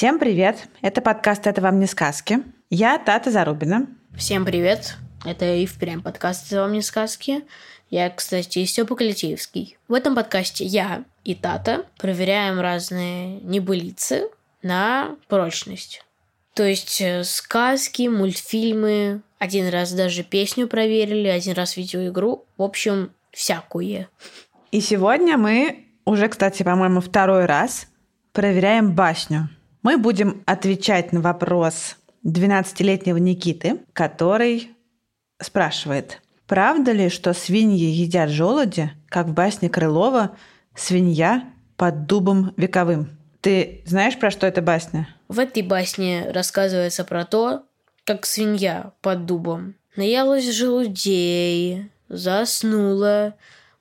Всем привет! Это подкаст «Это вам не сказки». Я Тата Зарубина. Всем привет! Это и впрямь подкаст «Это вам не сказки». Я, кстати, Степа Калитеевский. В этом подкасте я и Тата проверяем разные небылицы на прочность. То есть э, сказки, мультфильмы, один раз даже песню проверили, один раз видеоигру. В общем, всякое. И сегодня мы уже, кстати, по-моему, второй раз проверяем басню. Мы будем отвечать на вопрос 12-летнего Никиты, который спрашивает, правда ли, что свиньи едят желуди, как в басне Крылова «Свинья под дубом вековым»? Ты знаешь, про что эта басня? В этой басне рассказывается про то, как свинья под дубом наелась желудей, заснула,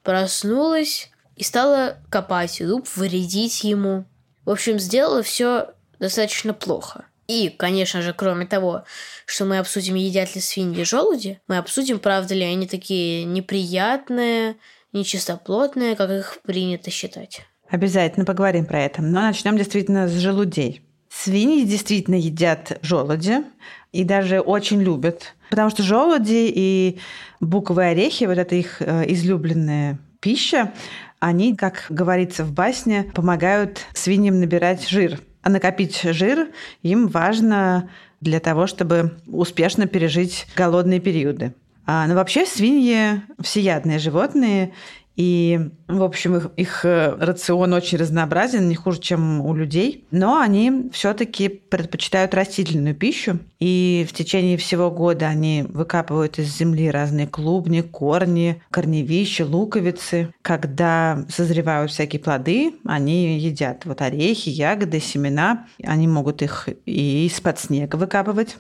проснулась и стала копать дуб, вредить ему. В общем, сделала все достаточно плохо. И, конечно же, кроме того, что мы обсудим, едят ли свиньи желуди, мы обсудим, правда ли они такие неприятные, нечистоплотные, как их принято считать. Обязательно поговорим про это. Но начнем действительно с желудей. Свиньи действительно едят желуди и даже очень любят. Потому что желуди и буковые орехи, вот это их э, излюбленная пища, они, как говорится в басне, помогают свиньям набирать жир. А накопить жир им важно для того, чтобы успешно пережить голодные периоды. А, но вообще свиньи всеядные животные, и, в общем, их, их э, рацион очень разнообразен, не хуже, чем у людей. Но они все-таки предпочитают растительную пищу. И в течение всего года они выкапывают из земли разные клубни, корни, корневища, луковицы. Когда созревают всякие плоды, они едят вот орехи, ягоды, семена. Они могут их и из-под снега выкапывать.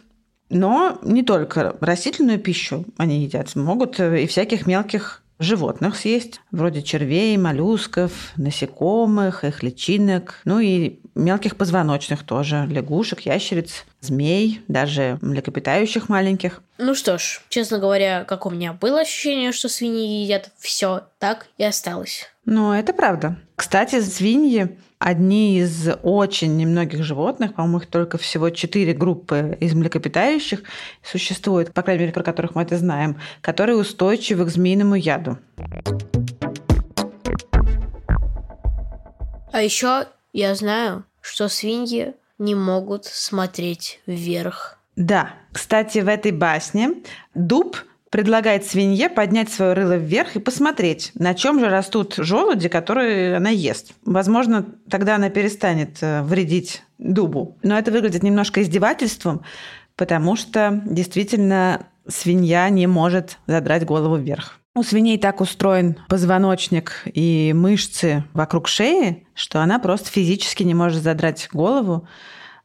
Но не только растительную пищу они едят, могут и всяких мелких животных съесть, вроде червей, моллюсков, насекомых, их личинок, ну и мелких позвоночных тоже, лягушек, ящериц, змей, даже млекопитающих маленьких. Ну что ж, честно говоря, как у меня было ощущение, что свиньи едят все, так и осталось. Ну, это правда. Кстати, свиньи одни из очень немногих животных, по-моему, их только всего четыре группы из млекопитающих существует, по крайней мере, про которых мы это знаем, которые устойчивы к змеиному яду. А еще я знаю, что свиньи не могут смотреть вверх. Да, кстати, в этой басне дуб предлагает свинье поднять свое рыло вверх и посмотреть, на чем же растут желуди, которые она ест. Возможно, тогда она перестанет э, вредить дубу. Но это выглядит немножко издевательством, потому что действительно свинья не может задрать голову вверх. У свиней так устроен позвоночник и мышцы вокруг шеи, что она просто физически не может задрать голову.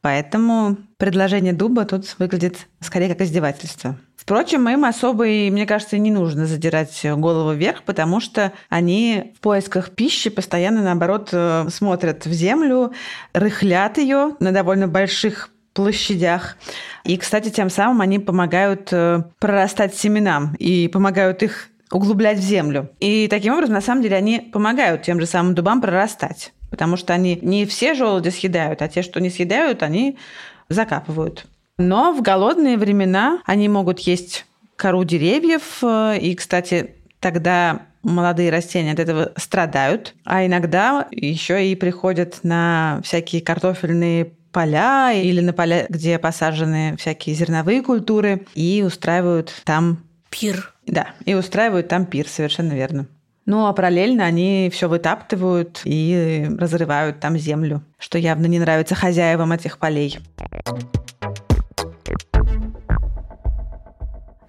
Поэтому предложение дуба тут выглядит скорее как издевательство. Впрочем, им особо, и, мне кажется, не нужно задирать голову вверх, потому что они в поисках пищи постоянно, наоборот, э, смотрят в землю, рыхлят ее на довольно больших площадях. И, кстати, тем самым они помогают э, прорастать семенам и помогают их углублять в землю. И таким образом, на самом деле, они помогают тем же самым дубам прорастать. Потому что они не все желуди съедают, а те, что не съедают, они закапывают. Но в голодные времена они могут есть кору деревьев. И, кстати, тогда молодые растения от этого страдают. А иногда еще и приходят на всякие картофельные поля или на поля, где посажены всякие зерновые культуры, и устраивают там Пир. Да, и устраивают там пир, совершенно верно. Ну, а параллельно они все вытаптывают и разрывают там землю, что явно не нравится хозяевам этих полей.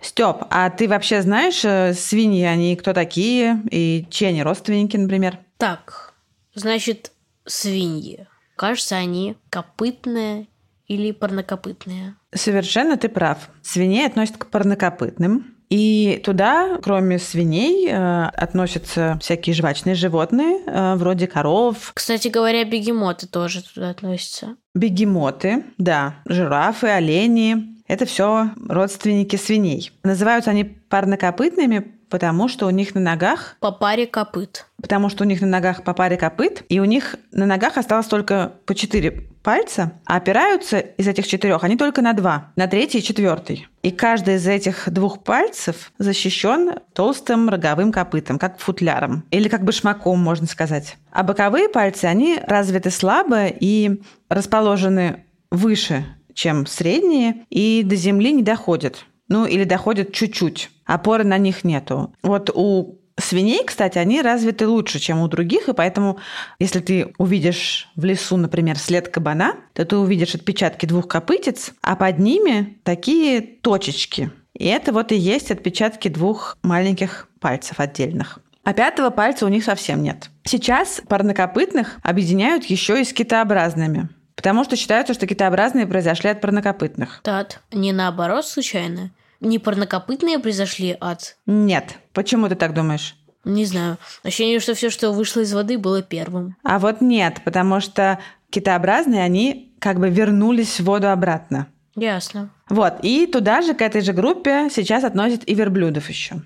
Степ, а ты вообще знаешь, э, свиньи, они кто такие и чьи они родственники, например? Так, значит, свиньи. Кажется, они копытные или парнокопытные. Совершенно ты прав. Свиней относят к парнокопытным. И туда, кроме свиней, э, относятся всякие жвачные животные, э, вроде коров, Кстати говоря, бегемоты тоже туда относятся. бегемоты, да, жирафы, олени. Это все родственники свиней. Называются они парнокопытными, потому что у них на ногах По паре копыт. потому что у них на ногах по паре копыт, и у них на ногах осталось только по четыре пальца, а опираются из этих четырех они только на два, на третий и четвертый. И каждый из этих двух пальцев защищен толстым роговым копытом, как футляром, или как башмаком, можно сказать. А боковые пальцы, они развиты слабо и расположены выше, чем средние, и до земли не доходят. Ну, или доходят чуть-чуть. Опоры на них нету. Вот у свиней, кстати, они развиты лучше, чем у других, и поэтому, если ты увидишь в лесу, например, след кабана, то ты увидишь отпечатки двух копытец, а под ними такие точечки. И это вот и есть отпечатки двух маленьких пальцев отдельных. А пятого пальца у них совсем нет. Сейчас парнокопытных объединяют еще и с китообразными. Потому что считается, что китообразные произошли от парнокопытных. Тат, не наоборот случайно? Не парнокопытные произошли от... Нет. Почему ты так думаешь? Не знаю. Ощущение, что все, что вышло из воды, было первым. А вот нет, потому что китообразные, они как бы вернулись в воду обратно. Ясно. Вот, и туда же, к этой же группе, сейчас относят и верблюдов еще.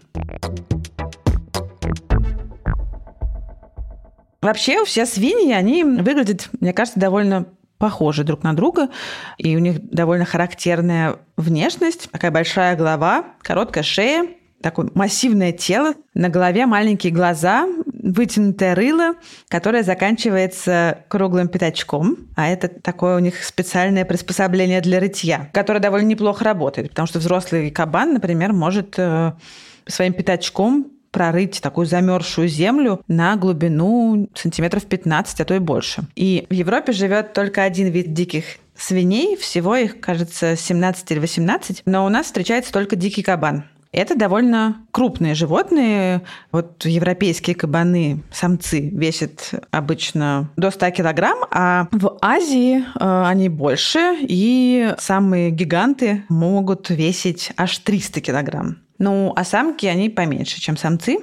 Вообще, все свиньи, они выглядят, мне кажется, довольно похожи друг на друга, и у них довольно характерная внешность, такая большая голова, короткая шея, такое массивное тело, на голове маленькие глаза, вытянутое рыло, которое заканчивается круглым пятачком, а это такое у них специальное приспособление для рытья, которое довольно неплохо работает, потому что взрослый кабан, например, может э, своим пятачком прорыть такую замерзшую землю на глубину сантиметров 15, а то и больше. И в Европе живет только один вид диких свиней, всего их, кажется, 17 или 18, но у нас встречается только дикий кабан. Это довольно крупные животные. Вот европейские кабаны, самцы, весят обычно до 100 килограмм, а в Азии э, они больше, и самые гиганты могут весить аж 300 килограмм. Ну, а самки, они поменьше, чем самцы.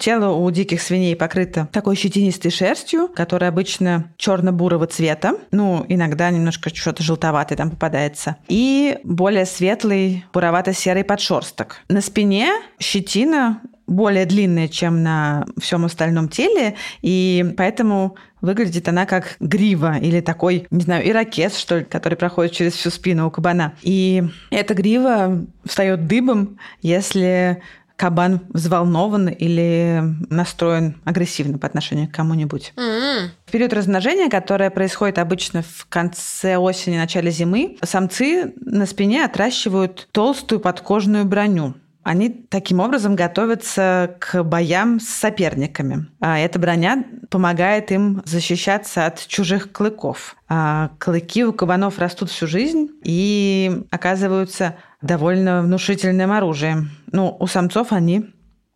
Тело у диких свиней покрыто такой щетинистой шерстью, которая обычно черно-бурого цвета. Ну, иногда немножко что-то желтоватое там попадается. И более светлый буровато-серый подшерсток. На спине щетина более длинная, чем на всем остальном теле, и поэтому выглядит она как грива или такой, не знаю, ирокез, что ли, который проходит через всю спину у кабана. И эта грива встает дыбом, если кабан взволнован или настроен агрессивно по отношению к кому-нибудь. М, В период размножения, которое происходит обычно в конце осени, начале зимы, самцы на спине отращивают толстую подкожную броню. Они таким образом готовятся к боям с соперниками. А эта броня помогает им защищаться от чужих клыков. А клыки у кабанов растут всю жизнь и оказываются довольно внушительным оружием. Ну, у самцов они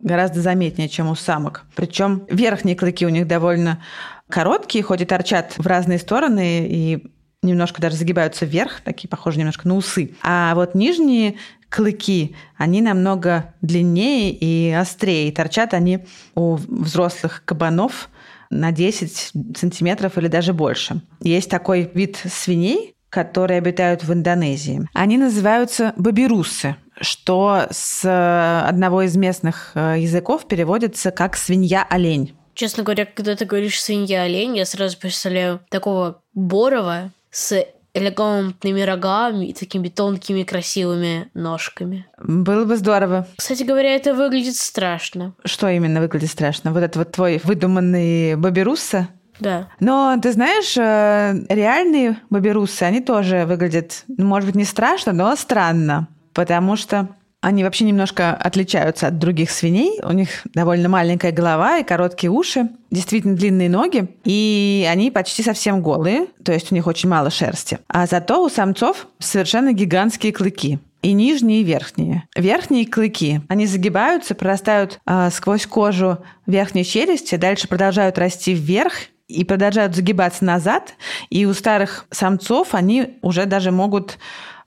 гораздо заметнее, чем у самок. Причем верхние клыки у них довольно короткие, хоть и торчат в разные стороны и немножко даже загибаются вверх, такие похожи немножко на усы. А вот нижние клыки, они намного длиннее и острее. И торчат они у взрослых кабанов на 10 сантиметров или даже больше. Есть такой вид свиней, которые обитают в Индонезии. Они называются бабирусы, что с одного из местных э, языков переводится как свинья-олень. Честно говоря, когда ты говоришь свинья-олень, я сразу представляю такого борова с элегантными рогами и такими тонкими красивыми ножками. Было бы здорово. Кстати говоря, это выглядит страшно. Что именно выглядит страшно? Вот это вот твой выдуманный бабирусса? Да. Но ты знаешь, э, реальные бабирусы, они тоже выглядят, ну, может быть, не страшно, но странно. Потому что они вообще немножко отличаются от других свиней. У них довольно маленькая голова и короткие уши, действительно длинные ноги, и они почти совсем голые, то есть у них очень мало шерсти. А зато у самцов совершенно гигантские клыки. И нижние, и верхние. Верхние клыки, они загибаются, прорастают а, сквозь кожу верхней челюсти, дальше продолжают расти вверх и продолжают загибаться назад, и у старых самцов они уже даже могут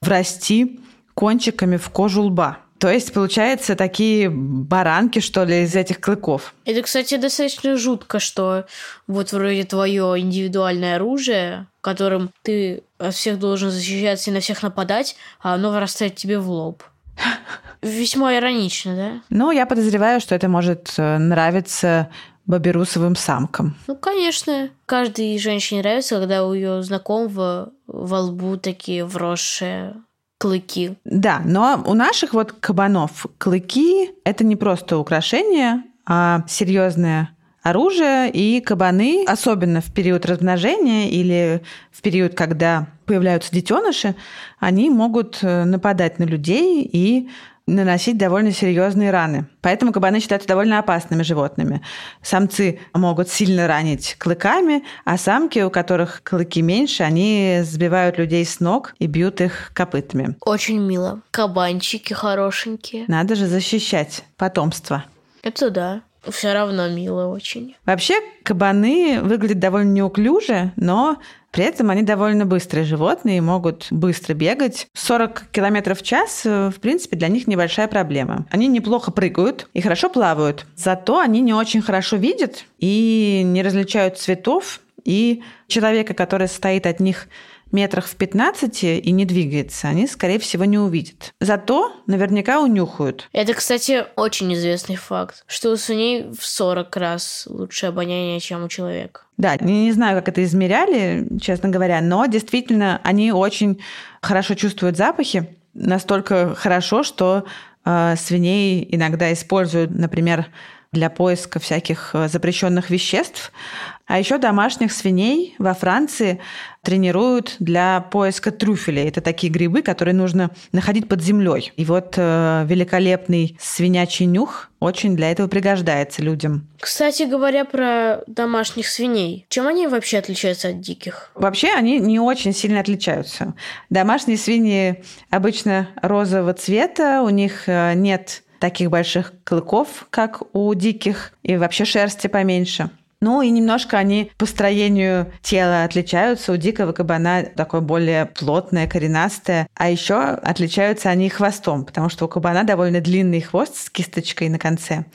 врасти кончиками в кожу лба. То есть, получается, такие баранки, что ли, из этих клыков. Это, кстати, достаточно жутко, что вот вроде твое индивидуальное оружие, которым ты от всех должен защищаться и на всех нападать, а оно вырастает тебе в лоб. Весьма иронично, да? Ну, я подозреваю, что это может э, нравиться баберусовым самкам. Ну, конечно. Каждой женщине нравится, когда у ее знакомого во лбу такие вросшие клыки. Да, но у наших вот кабанов клыки – это не просто украшение, а серьезное оружие, и кабаны, особенно в период размножения или в период, когда появляются детеныши, они могут э, нападать на людей и наносить довольно серьезные раны. Поэтому кабаны считаются довольно опасными животными. Самцы могут сильно ранить клыками, а самки, у которых клыки меньше, они сбивают людей с ног и бьют их копытами. Очень мило. Кабанчики хорошенькие. Надо же защищать потомство. Это да. Все равно мило очень. Вообще, кабаны выглядят довольно неуклюже, но при этом они довольно быстрые животные и могут быстро бегать. 40 километров в час, э, в принципе, для них небольшая проблема. Они неплохо прыгают и хорошо плавают. Зато они не очень хорошо видят и не различают цветов. И человека, который стоит от них метрах в 15 и не двигается, они, скорее всего, не увидят. Зато наверняка унюхают. Это, кстати, очень известный факт, что у свиней в 40 раз лучше обоняние, чем у человека. Да, не, не знаю, как это измеряли, честно говоря, но действительно они очень хорошо чувствуют запахи, настолько хорошо, что э, свиней иногда используют, например, для поиска всяких э, запрещенных веществ. А еще домашних свиней во Франции тренируют для поиска трюфелей. Это такие грибы, которые нужно находить под землей. И вот э, великолепный свинячий нюх очень для этого пригождается людям. Кстати говоря про домашних свиней, чем они вообще отличаются от диких? Вообще они не очень сильно отличаются. Домашние свиньи обычно розового цвета, у них э, нет таких больших клыков, как у диких, и вообще шерсти поменьше. Ну и немножко они по строению тела отличаются. У дикого кабана такое более плотное, коренастое. А еще отличаются они хвостом, потому что у кабана довольно длинный хвост с кисточкой на конце.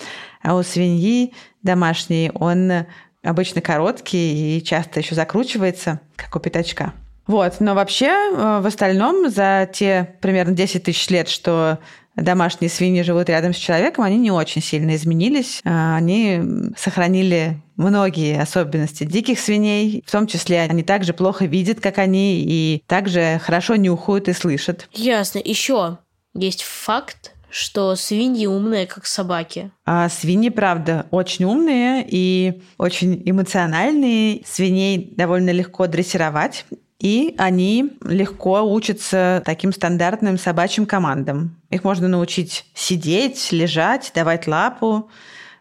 А у свиньи домашней он обычно короткий и часто еще закручивается, как у пятачка. Вот, но вообще э, в остальном за те примерно 10 тысяч лет, что домашние свиньи живут рядом с человеком, они не очень сильно изменились. А, они сохранили многие особенности диких свиней, в том числе они также плохо видят, как они, и также хорошо нюхают и слышат. Ясно. Еще есть факт, что свиньи умные, как собаки. А свиньи, правда, очень умные и очень эмоциональные. Свиней довольно легко дрессировать. И они легко учатся таким стандартным собачьим командам. Их можно научить сидеть, лежать, давать лапу,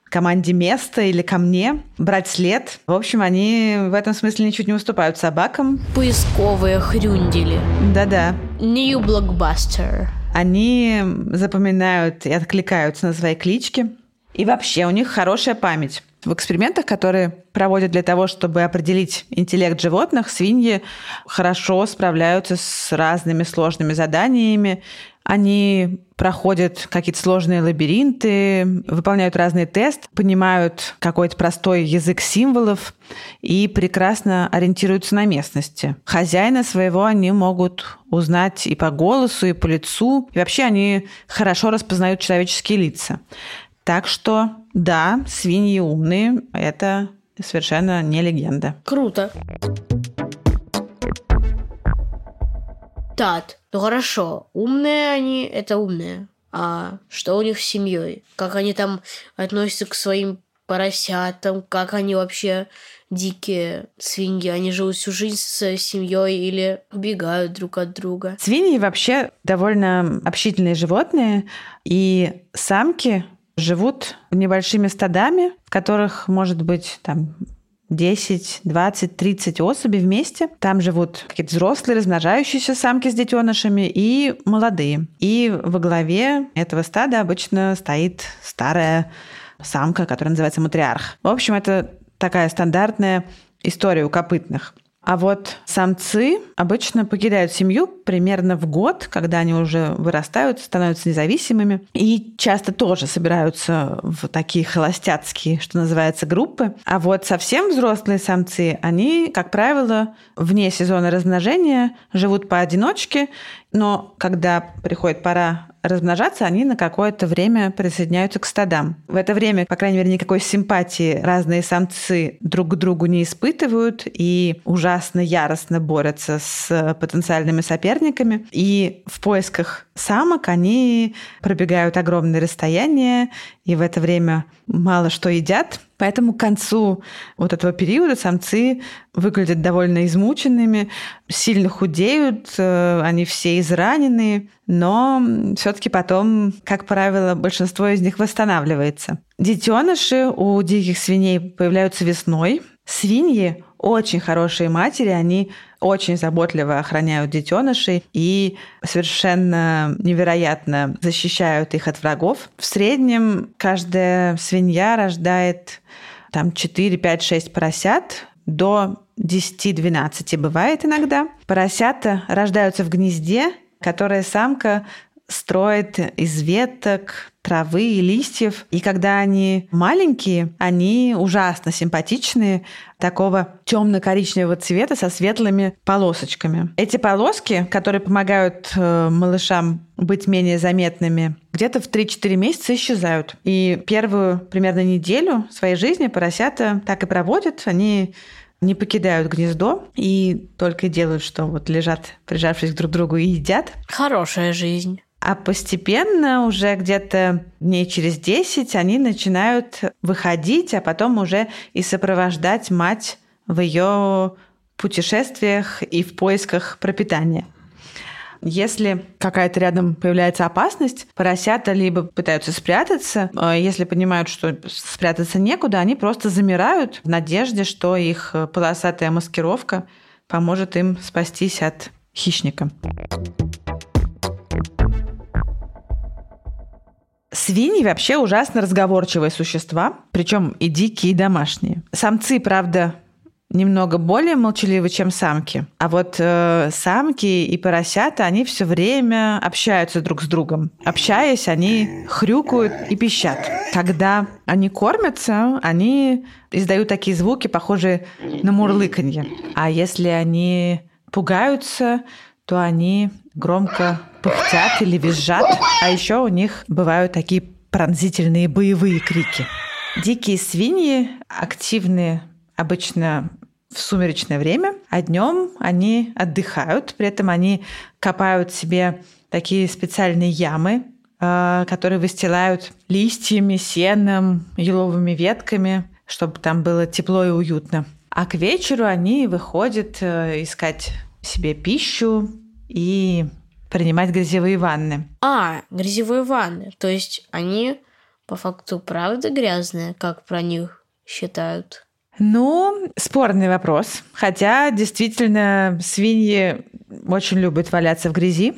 команде место или ко мне, брать след. В общем, они в этом смысле ничуть не уступают собакам. Поисковые хрюндели. Да-да. New Blockbuster. Они запоминают и откликаются на свои клички. И вообще у них хорошая память. В экспериментах, которые проводят для того, чтобы определить интеллект животных, свиньи хорошо справляются с разными сложными заданиями. Они проходят какие-то сложные лабиринты, выполняют разные тесты, понимают какой-то простой язык символов и прекрасно ориентируются на местности. Хозяина своего они могут узнать и по голосу, и по лицу. И вообще они хорошо распознают человеческие лица. Так что, да, свиньи умные, это совершенно не легенда. Круто. Тат, ну хорошо, умные они, это умные. А что у них с семьей? Как они там относятся к своим поросятам? Как они вообще дикие свиньи? Они живут всю жизнь с семьей или убегают друг от друга? Свиньи вообще довольно общительные животные, и самки живут небольшими стадами, в которых может быть там 10, 20, 30 особей вместе. Там живут какие-то взрослые, размножающиеся самки с детенышами и молодые. И во главе этого стада обычно стоит старая самка, которая называется матриарх. В общем, это такая стандартная история у копытных. А вот самцы обычно покидают семью примерно в год, когда они уже вырастают, становятся независимыми. И часто тоже собираются в такие холостяцкие, что называется, группы. А вот совсем взрослые самцы, они, как правило, вне сезона размножения живут поодиночке, но когда приходит пора размножаться, они на какое-то время присоединяются к стадам. В это время, по крайней мере, никакой симпатии разные самцы друг к другу не испытывают и ужасно яростно борются с потенциальными соперниками. И в поисках самок они пробегают огромные расстояния и в это время мало что едят. Поэтому к концу вот этого периода самцы выглядят довольно измученными, сильно худеют, э, они все израненные, но все-таки потом, как правило, большинство из них восстанавливается. Детеныши у диких свиней появляются весной. Свиньи очень хорошие матери, они очень заботливо охраняют детенышей и совершенно невероятно защищают их от врагов. В среднем каждая свинья рождает там 4, 5, 6 поросят до 10-12 бывает иногда. Поросята рождаются в гнезде, которое самка строит из веток, травы и листьев. И когда они маленькие, они ужасно симпатичные, такого темно-коричневого цвета со светлыми полосочками. Эти полоски, которые помогают э, малышам быть менее заметными, где-то в 3-4 месяца исчезают. И первую примерно неделю своей жизни поросята так и проводят. Они не покидают гнездо и только делают, что вот лежат, прижавшись друг к другу и едят. Хорошая жизнь. А постепенно, уже где-то дней через 10, они начинают выходить, а потом уже и сопровождать мать в ее путешествиях и в поисках пропитания. Если какая-то рядом появляется опасность, поросята либо пытаются спрятаться, а если понимают, что спрятаться некуда, они просто замирают в надежде, что их полосатая маскировка поможет им спастись от хищника. Свиньи вообще ужасно разговорчивые существа, причем и дикие, и домашние. Самцы, правда, немного более молчаливы, чем самки. А вот э, самки и поросята, они все время общаются друг с другом. Общаясь, они хрюкают и пищат. Когда они кормятся, они издают такие звуки, похожие на мурлыканье. А если они пугаются, то они громко пыхтят или визжат. А еще у них бывают такие пронзительные боевые крики. Дикие свиньи активны обычно в сумеречное время, а днем они отдыхают, при этом они копают себе такие специальные ямы, э, которые выстилают листьями, сеном, еловыми ветками, чтобы там было тепло и уютно. А к вечеру они выходят э, искать себе пищу и принимать грязевые ванны. А, грязевые ванны. То есть они по факту правда грязные, как про них считают? Ну, спорный вопрос. Хотя действительно свиньи очень любят валяться в грязи.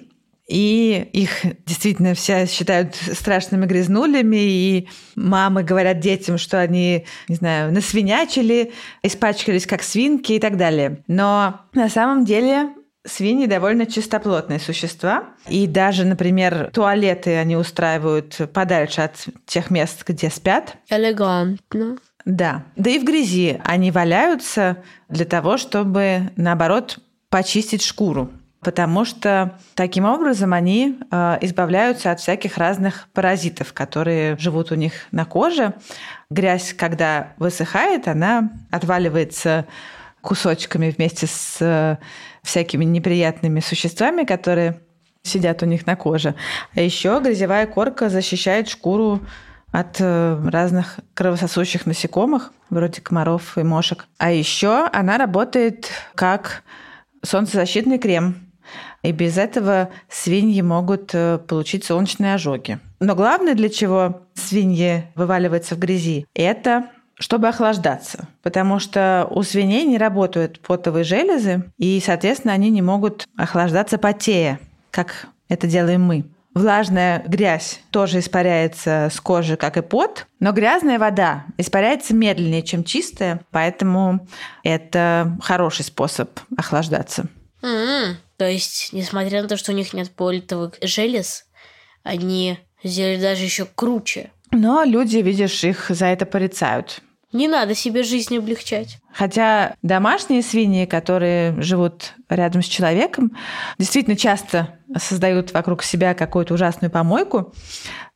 И их действительно все считают страшными грязнулями, и мамы говорят детям, что они, не знаю, насвинячили, испачкались как свинки и так далее. Но на самом деле Свиньи довольно чистоплотные существа. И даже, например, туалеты они устраивают подальше от тех мест, где спят. Элегантно. Да. Да и в грязи они валяются для того, чтобы, наоборот, почистить шкуру. Потому что таким образом они э, избавляются от всяких разных паразитов, которые живут у них на коже. Грязь, когда высыхает, она отваливается кусочками вместе с э, всякими неприятными существами, которые сидят у них на коже. А еще грязевая корка защищает шкуру от э, разных кровососущих насекомых, вроде комаров и мошек. А еще она работает как солнцезащитный крем. И без этого свиньи могут э, получить солнечные ожоги. Но главное, для чего свиньи вываливаются в грязи, это чтобы охлаждаться, потому что у свиней не работают потовые железы, и, соответственно, они не могут охлаждаться потея, как это делаем мы. Влажная грязь тоже испаряется с кожи, как и пот, но грязная вода испаряется медленнее, чем чистая, поэтому это хороший способ охлаждаться. М, То есть, несмотря на то, что у них нет политовых желез, они сделали даже еще круче. Но люди, видишь, их за это порицают. Не надо себе жизнь облегчать. Хотя домашние свиньи, которые живут рядом с человеком, действительно часто создают вокруг себя какую-то ужасную помойку,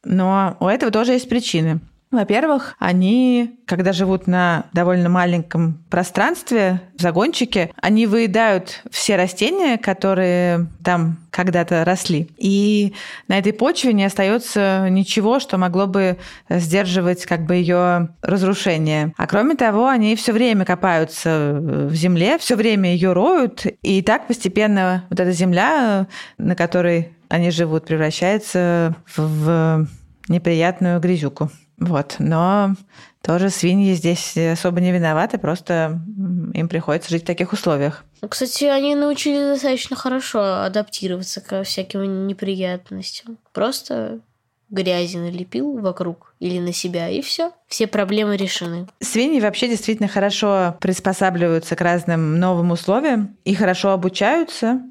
но у этого тоже есть причины. Во-первых, они, когда живут на довольно маленьком пространстве, в загончике, они выедают все растения, которые там когда-то росли. И на этой почве не остается ничего, что могло бы сдерживать как бы ее разрушение. А кроме того, они все время копаются в земле, все время ее роют, и так постепенно вот эта земля, на которой они живут, превращается в неприятную грязюку. Вот, но тоже свиньи здесь особо не виноваты, просто им приходится жить в таких условиях. Ну, Кстати, они научились достаточно хорошо адаптироваться ко всяким неприятностям. Просто грязи налепил вокруг или на себя, и все. Все проблемы решены. Свиньи вообще действительно хорошо приспосабливаются к разным новым условиям и хорошо обучаются.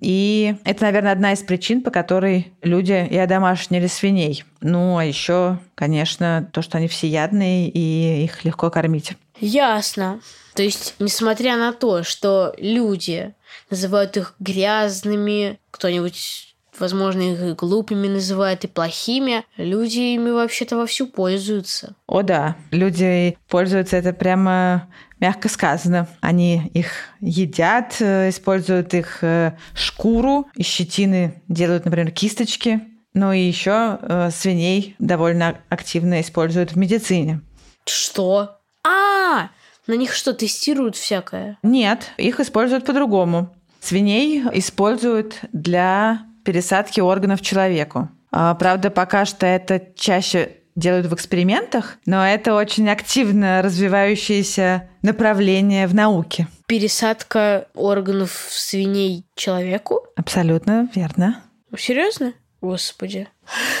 И это, наверное, одна из причин, по которой люди и одомашнили свиней. Ну, а еще, конечно, то, что они всеядные и их легко кормить. Ясно. То есть, несмотря на то, что люди называют их грязными, кто-нибудь, возможно, их и глупыми называет и плохими, люди ими вообще-то вовсю пользуются. О да, люди пользуются это прямо мягко сказано. Они их едят, э, используют их э, шкуру, из щетины делают, например, кисточки. Ну и еще э, свиней довольно активно используют в медицине. Что? А, на них что, тестируют всякое? Нет, их используют по-другому. Свиней используют для пересадки органов человеку. А, Правда, пока что это чаще делают в экспериментах, но это очень активно развивающееся направление в науке. Пересадка органов свиней человеку? Абсолютно верно. Серьезно? Господи.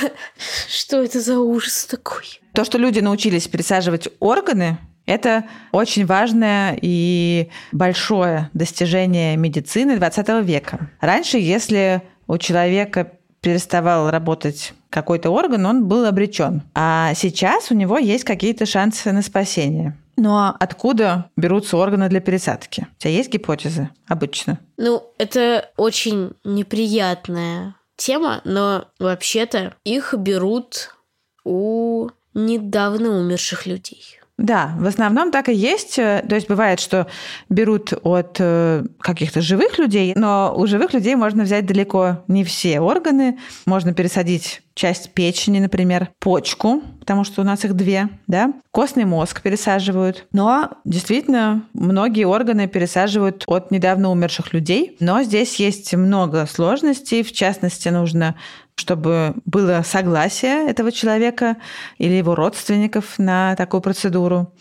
Что это за ужас такой? То, что люди научились пересаживать органы, это очень важное и большое достижение медицины 20 века. Раньше, если у человека переставал работать какой-то орган, он был обречен. А сейчас у него есть какие-то шансы на спасение. Но откуда берутся органы для пересадки? У тебя есть гипотезы обычно? Ну, это очень неприятная тема, но вообще-то их берут у недавно умерших людей. Да, в основном так и есть. То есть бывает, что берут от э, каких-то живых людей, но у живых людей можно взять далеко не все органы. Можно пересадить часть печени, например, почку, потому что у нас их две, да, костный мозг пересаживают. Но действительно многие органы пересаживают от недавно умерших людей. Но здесь есть много сложностей. В частности, нужно чтобы было согласие этого человека или его родственников на такую процедуру.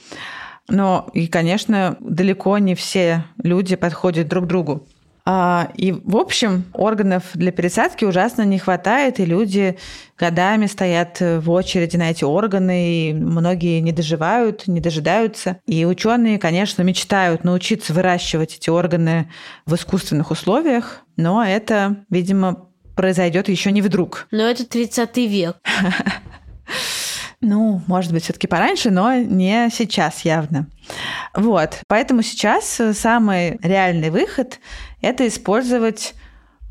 Но и, конечно, далеко не все люди подходят друг другу. А, И, в общем, органов для пересадки ужасно не хватает, и люди годами стоят в очереди на эти органы, и многие не доживают, не дожидаются. И ученые, конечно, мечтают научиться выращивать эти органы в искусственных условиях, но это, видимо, произойдет еще не вдруг. Но это 30 век. Ну, может быть, все-таки пораньше, но не сейчас явно. Вот. Поэтому сейчас самый реальный выход – это использовать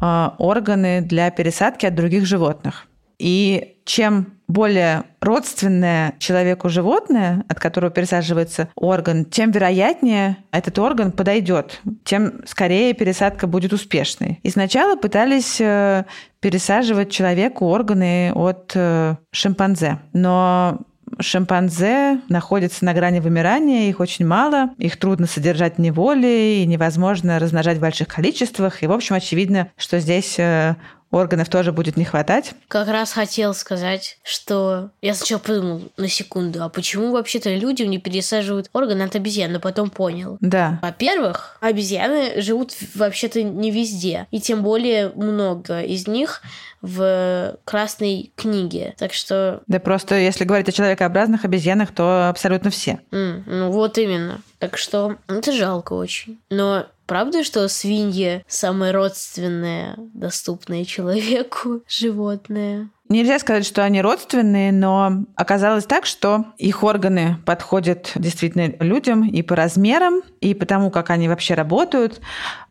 э, органы для пересадки от других животных. И чем более родственное человеку животное, от которого пересаживается орган, тем вероятнее этот орган подойдет, тем скорее пересадка будет успешной. И сначала пытались э, пересаживать человеку органы от э, шимпанзе, но шимпанзе находятся на грани вымирания, их очень мало, их трудно содержать в неволе и невозможно размножать в больших количествах. И, в общем, очевидно, что здесь э, органов тоже будет не хватать. Как раз хотел сказать, что я сначала подумал на секунду, а почему вообще-то людям не пересаживают органы от обезьян, но потом понял. Да. Во-первых, обезьяны живут вообще-то не везде, и тем более много из них в Красной книге. Так что, Да просто если говорить о человекообразных обезьянах, то абсолютно все. м, ну вот именно. Так что это жалко очень. Но правда, что свиньи самое родственное, доступное человеку животное? Нельзя сказать, что они родственные, но оказалось так, что их органы подходят действительно людям и по размерам, и по тому, как они вообще работают.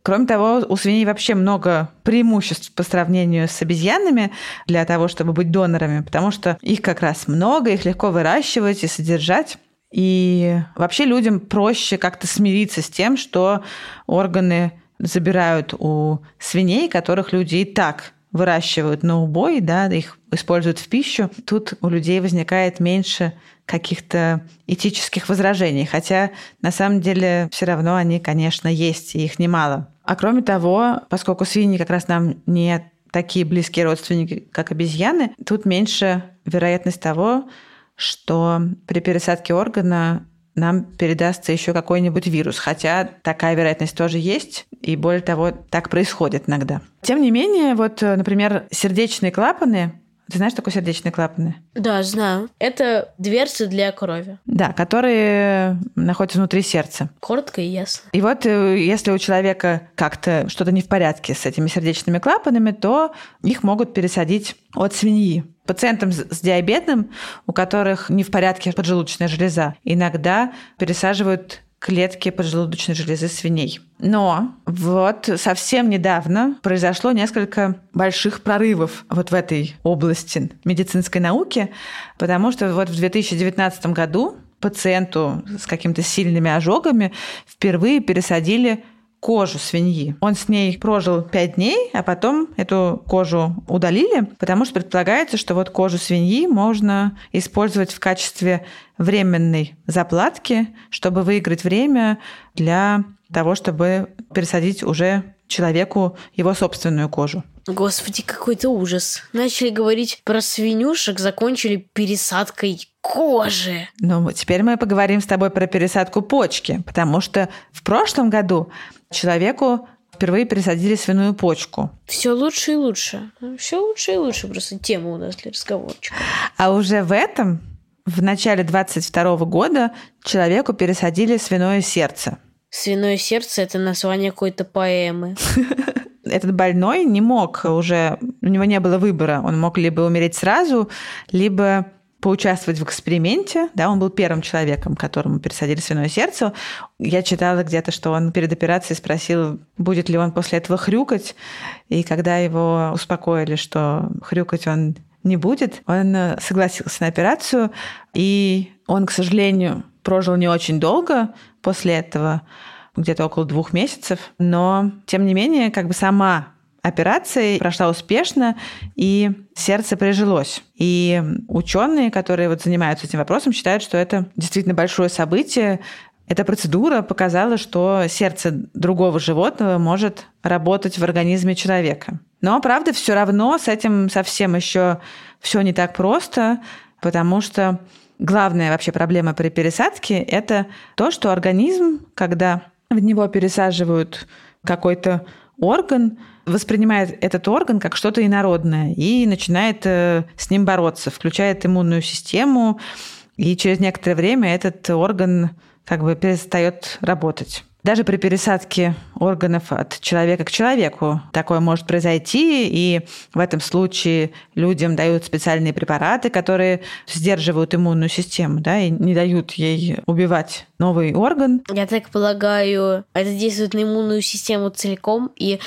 Кроме того, у свиней вообще много преимуществ по сравнению с обезьянами для того, чтобы быть донорами, потому что их как раз много, их легко выращивать и содержать. И вообще людям проще как-то смириться с тем, что органы забирают у свиней, которых люди и так выращивают на убой, да, их используют в пищу. Тут у людей возникает меньше каких-то этических возражений, хотя на самом деле все равно они, конечно, есть, и их немало. А кроме того, поскольку свиньи как раз нам не такие близкие родственники, как обезьяны, тут меньше вероятность того, что при пересадке органа нам передастся еще какой-нибудь вирус, хотя такая вероятность тоже есть, и более того, так происходит иногда. Тем не менее, вот, э, например, сердечные клапаны, ты знаешь, что такое сердечные клапаны? Да, знаю. Это дверцы для крови. Да, которые находятся внутри сердца. Коротко и ясно. И вот э, если у человека как-то что-то не в порядке с этими сердечными клапанами, то их могут пересадить от свиньи. Пациентам с диабетом, у которых не в порядке поджелудочная железа, иногда пересаживают клетки поджелудочной железы свиней. Но вот совсем недавно произошло несколько больших прорывов вот в этой области медицинской науки, потому что вот в 2019 году пациенту с какими-то сильными ожогами впервые пересадили кожу свиньи. Он с ней прожил 5 дней, а потом эту кожу удалили, потому что предполагается, что вот кожу свиньи можно использовать в качестве временной заплатки, чтобы выиграть время для того, чтобы пересадить уже человеку его собственную кожу. Господи, какой-то ужас. Начали говорить про свинюшек, закончили пересадкой кожи. Ну, теперь мы поговорим с тобой про пересадку почки, потому что в прошлом году человеку впервые пересадили свиную почку. Все лучше и лучше. Все лучше и лучше. Просто тема у нас для разговорчика. А уже в этом, в начале 22 года, человеку пересадили свиное сердце. Свиное сердце это название какой-то поэмы. Этот больной не мог уже, у него не было выбора. Он мог либо умереть сразу, либо поучаствовать в эксперименте. Да, он был первым человеком, которому пересадили свиное сердце. Я читала где-то, что он перед операцией спросил, будет ли он после этого хрюкать. И когда его успокоили, что хрюкать он не будет, он э, согласился на операцию. И он, к сожалению, прожил не очень долго после этого, где-то около двух месяцев. Но, тем не менее, как бы сама операция прошла успешно, и сердце прижилось. И ученые, которые вот занимаются этим вопросом, считают, что это действительно большое событие. Эта процедура показала, что сердце другого животного может работать в организме человека. Но, правда, все равно с этим совсем еще все не так просто, потому что главная вообще проблема при пересадке – это то, что организм, когда в него пересаживают какой-то орган, воспринимает этот орган как что-то инородное и начинает э, с ним бороться, включает иммунную систему, и через некоторое время этот орган как бы перестает работать. Даже при пересадке органов от человека к человеку такое может произойти, и в этом случае людям дают специальные препараты, которые сдерживают иммунную систему, да, и не дают ей убивать новый орган. Я так полагаю, это действует на иммунную систему целиком, и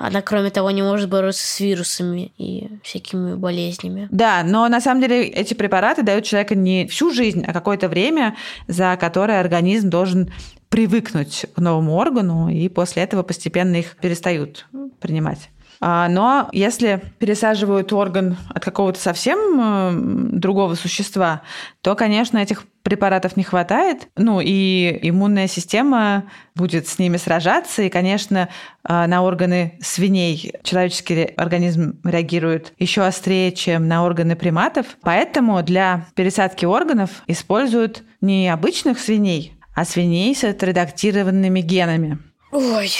она, кроме того, не может бороться с вирусами и всякими болезнями. Да, но на самом деле эти препараты дают человеку не всю жизнь, а какое-то время, за которое организм должен привыкнуть к новому органу, и после этого постепенно их перестают принимать. А, Но если пересаживают орган от какого-то совсем э, другого существа, то, конечно, этих препаратов не хватает. Ну и иммунная система будет с ними сражаться. И, конечно, э, на органы свиней человеческий организм реагирует еще острее, чем на органы приматов. Поэтому для пересадки органов используют не обычных свиней, а свиней с отредактированными генами. Ой,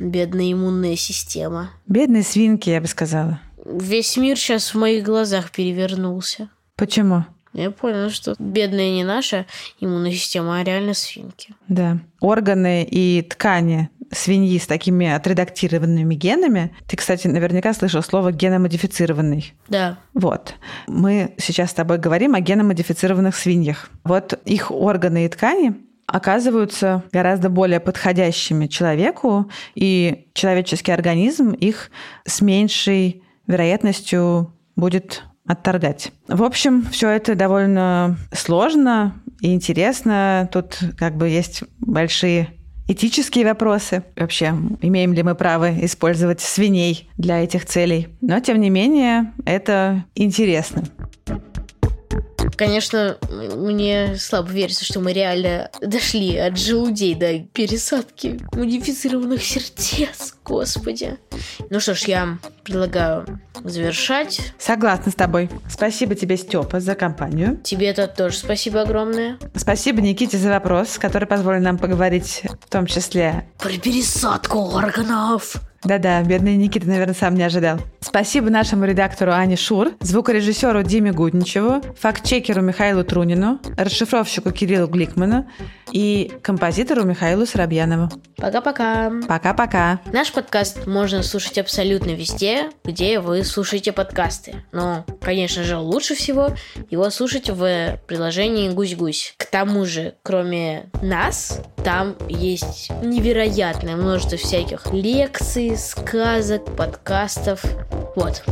бедная иммунная система. Бедные свинки, я бы сказала. Весь мир сейчас в моих глазах перевернулся. Почему? Я поняла, что бедная не наша иммунная система, а реально свинки. Да. Органы и ткани свиньи с такими отредактированными генами. Ты, кстати, наверняка слышал слово геномодифицированный. Да. Вот. Мы сейчас с тобой говорим о геномодифицированных свиньях. Вот их органы и ткани оказываются гораздо более подходящими человеку, и человеческий организм их с меньшей вероятностью будет отторгать. В общем, все это довольно сложно и интересно. Тут как бы есть большие этические вопросы. Вообще, имеем ли мы право использовать свиней для этих целей. Но, тем не менее, это интересно. Конечно, мне слабо верится, что мы реально дошли от желудей до пересадки модифицированных сердец. Господи. Ну что ж, я предлагаю завершать. Согласна с тобой. Спасибо тебе, Степа, за компанию. Тебе это тоже спасибо огромное. Спасибо Никите за вопрос, который позволил нам поговорить в том числе Про пересадку органов. Да-да, бедный Никита, наверное, сам не ожидал. Спасибо нашему редактору Ане Шур, звукорежиссеру Диме Гудничеву, фактчекеру Михаилу Трунину, расшифровщику Кириллу Гликману и композитору Михаилу Соробьянову. Пока-пока. Пока-пока. Наш подкаст можно слушать абсолютно везде, где вы слушаете подкасты. Но, конечно же, лучше всего его слушать в приложении «Гусь-гусь». К тому же, кроме нас, там есть невероятное множество всяких лекций, сказок, подкастов. Вот.